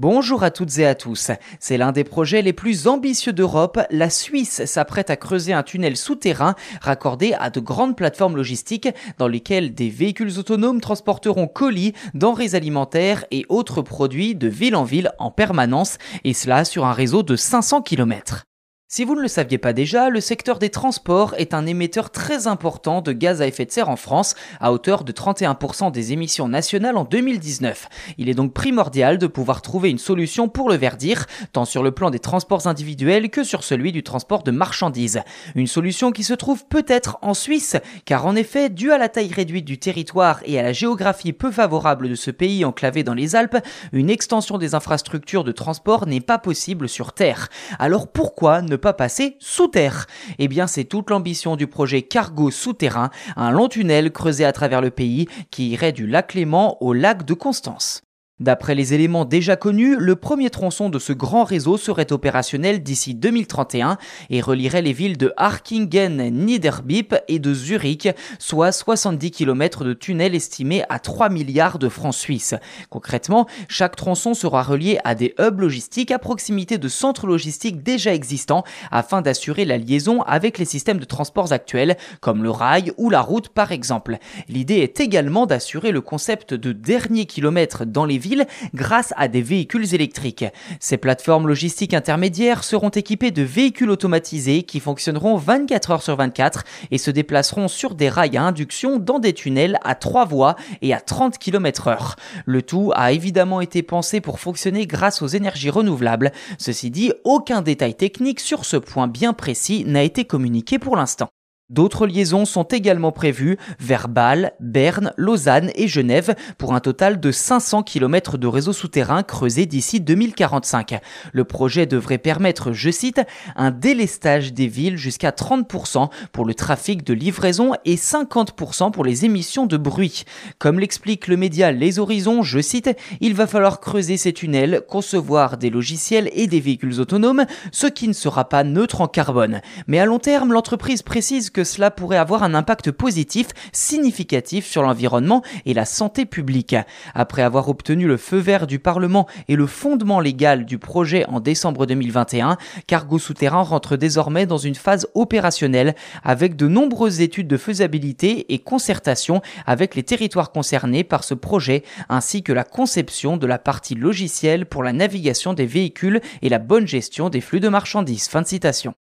Bonjour à toutes et à tous. C'est l'un des projets les plus ambitieux d'Europe. La Suisse s'apprête à creuser un tunnel souterrain raccordé à de grandes plateformes logistiques dans lesquelles des véhicules autonomes transporteront colis, denrées alimentaires et autres produits de ville en ville en permanence, et cela sur un réseau de 500 km. Si vous ne le saviez pas déjà, le secteur des transports est un émetteur très important de gaz à effet de serre en France, à hauteur de 31% des émissions nationales en 2019. Il est donc primordial de pouvoir trouver une solution pour le verdir, tant sur le plan des transports individuels que sur celui du transport de marchandises. Une solution qui se trouve peut-être en Suisse, car en effet, dû à la taille réduite du territoire et à la géographie peu favorable de ce pays enclavé dans les Alpes, une extension des infrastructures de transport n'est pas possible sur Terre. Alors pourquoi ne pas passer sous terre Eh bien, c'est toute l'ambition du projet Cargo Souterrain, un long tunnel creusé à travers le pays qui irait du lac Léman au lac de Constance. D'après les éléments déjà connus, le premier tronçon de ce grand réseau serait opérationnel d'ici 2031 et relierait les villes de Harkingen, Niederbipp et de Zurich, soit 70 km de tunnels estimés à 3 milliards de francs suisses. Concrètement, chaque tronçon sera relié à des hubs logistiques à proximité de centres logistiques déjà existants afin d'assurer la liaison avec les systèmes de transports actuels, comme le rail ou la route par exemple. L'idée est également d'assurer le concept de dernier kilomètre dans les villes grâce à des véhicules électriques. Ces plateformes logistiques intermédiaires seront équipées de véhicules automatisés qui fonctionneront 24 heures sur 24 et se déplaceront sur des rails à induction dans des tunnels à 3 voies et à 30 km heure. Le tout a évidemment été pensé pour fonctionner grâce aux énergies renouvelables. Ceci dit, aucun détail technique sur ce point bien précis n'a été communiqué pour l'instant. D'autres liaisons sont également prévues vers Bâle, Berne, Lausanne et Genève pour un total de 500 km de réseau souterrain creusé d'ici 2045. Le projet devrait permettre, je cite, un délestage des villes jusqu'à 30% pour le trafic de livraison et 50% pour les émissions de bruit. Comme l'explique le média Les Horizons, je cite, il va falloir creuser ces tunnels, concevoir des logiciels et des véhicules autonomes, ce qui ne sera pas neutre en carbone. Mais à long terme, l'entreprise précise que cela pourrait avoir un impact positif significatif sur l'environnement et la santé publique. Après avoir obtenu le feu vert du Parlement et le fondement légal du projet en décembre 2021, Cargo Souterrain rentre désormais dans une phase opérationnelle avec de nombreuses études de faisabilité et concertation avec les territoires concernés par ce projet ainsi que la conception de la partie logicielle pour la navigation des véhicules et la bonne gestion des flux de marchandises. Fin de citation.